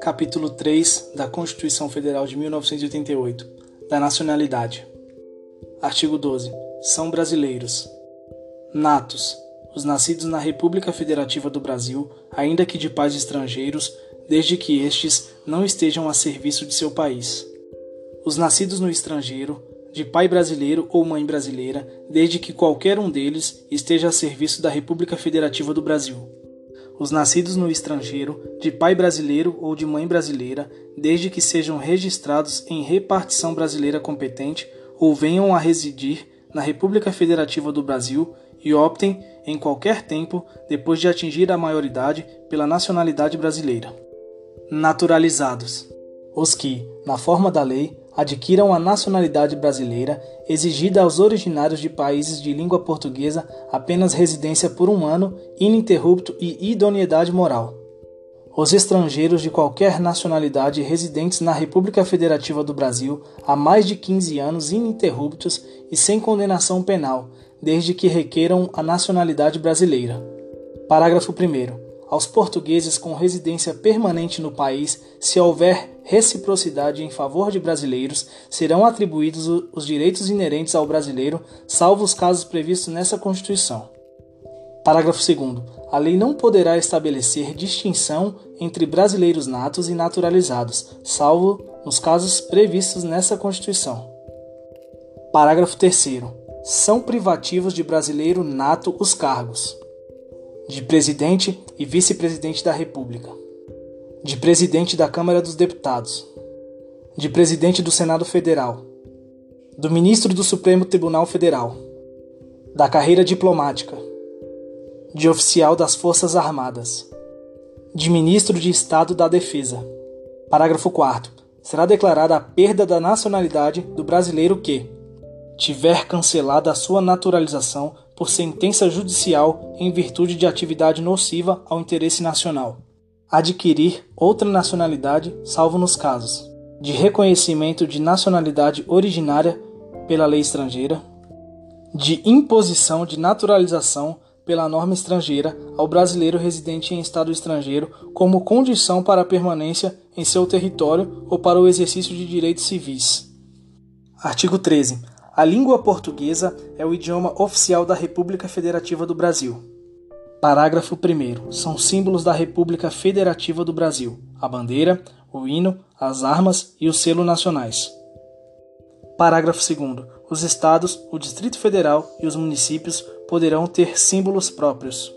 Capítulo 3 da Constituição Federal de 1988 da Nacionalidade. Artigo 12. São brasileiros. Natos. Os nascidos na República Federativa do Brasil, ainda que de pais estrangeiros, desde que estes não estejam a serviço de seu país. Os nascidos no estrangeiro, de pai brasileiro ou mãe brasileira, desde que qualquer um deles esteja a serviço da República Federativa do Brasil os nascidos no estrangeiro, de pai brasileiro ou de mãe brasileira, desde que sejam registrados em repartição brasileira competente ou venham a residir na República Federativa do Brasil e optem, em qualquer tempo, depois de atingir a maioridade, pela nacionalidade brasileira. Naturalizados: os que, na forma da lei, adquiram a nacionalidade brasileira, exigida aos originários de países de língua portuguesa apenas residência por um ano, ininterrupto e idoneidade moral. Os estrangeiros de qualquer nacionalidade residentes na República Federativa do Brasil há mais de 15 anos ininterruptos e sem condenação penal, desde que requeram a nacionalidade brasileira. Parágrafo 1 aos portugueses com residência permanente no país, se houver reciprocidade em favor de brasileiros, serão atribuídos os direitos inerentes ao brasileiro, salvo os casos previstos nessa Constituição. Parágrafo 2. A lei não poderá estabelecer distinção entre brasileiros natos e naturalizados, salvo nos casos previstos nessa Constituição. Parágrafo 3. São privativos de brasileiro nato os cargos de presidente e vice-presidente da República, de presidente da Câmara dos Deputados, de presidente do Senado Federal, do ministro do Supremo Tribunal Federal, da carreira diplomática, de oficial das Forças Armadas, de ministro de Estado da Defesa. Parágrafo 4. Será declarada a perda da nacionalidade do brasileiro que tiver cancelada a sua naturalização por sentença judicial em virtude de atividade nociva ao interesse nacional. Adquirir outra nacionalidade, salvo nos casos de reconhecimento de nacionalidade originária pela lei estrangeira, de imposição de naturalização pela norma estrangeira ao brasileiro residente em estado estrangeiro como condição para a permanência em seu território ou para o exercício de direitos civis. Artigo 13. A língua portuguesa é o idioma oficial da República Federativa do Brasil. Parágrafo 1. São símbolos da República Federativa do Brasil: a bandeira, o hino, as armas e o selo nacionais. Parágrafo 2. Os estados, o Distrito Federal e os municípios poderão ter símbolos próprios.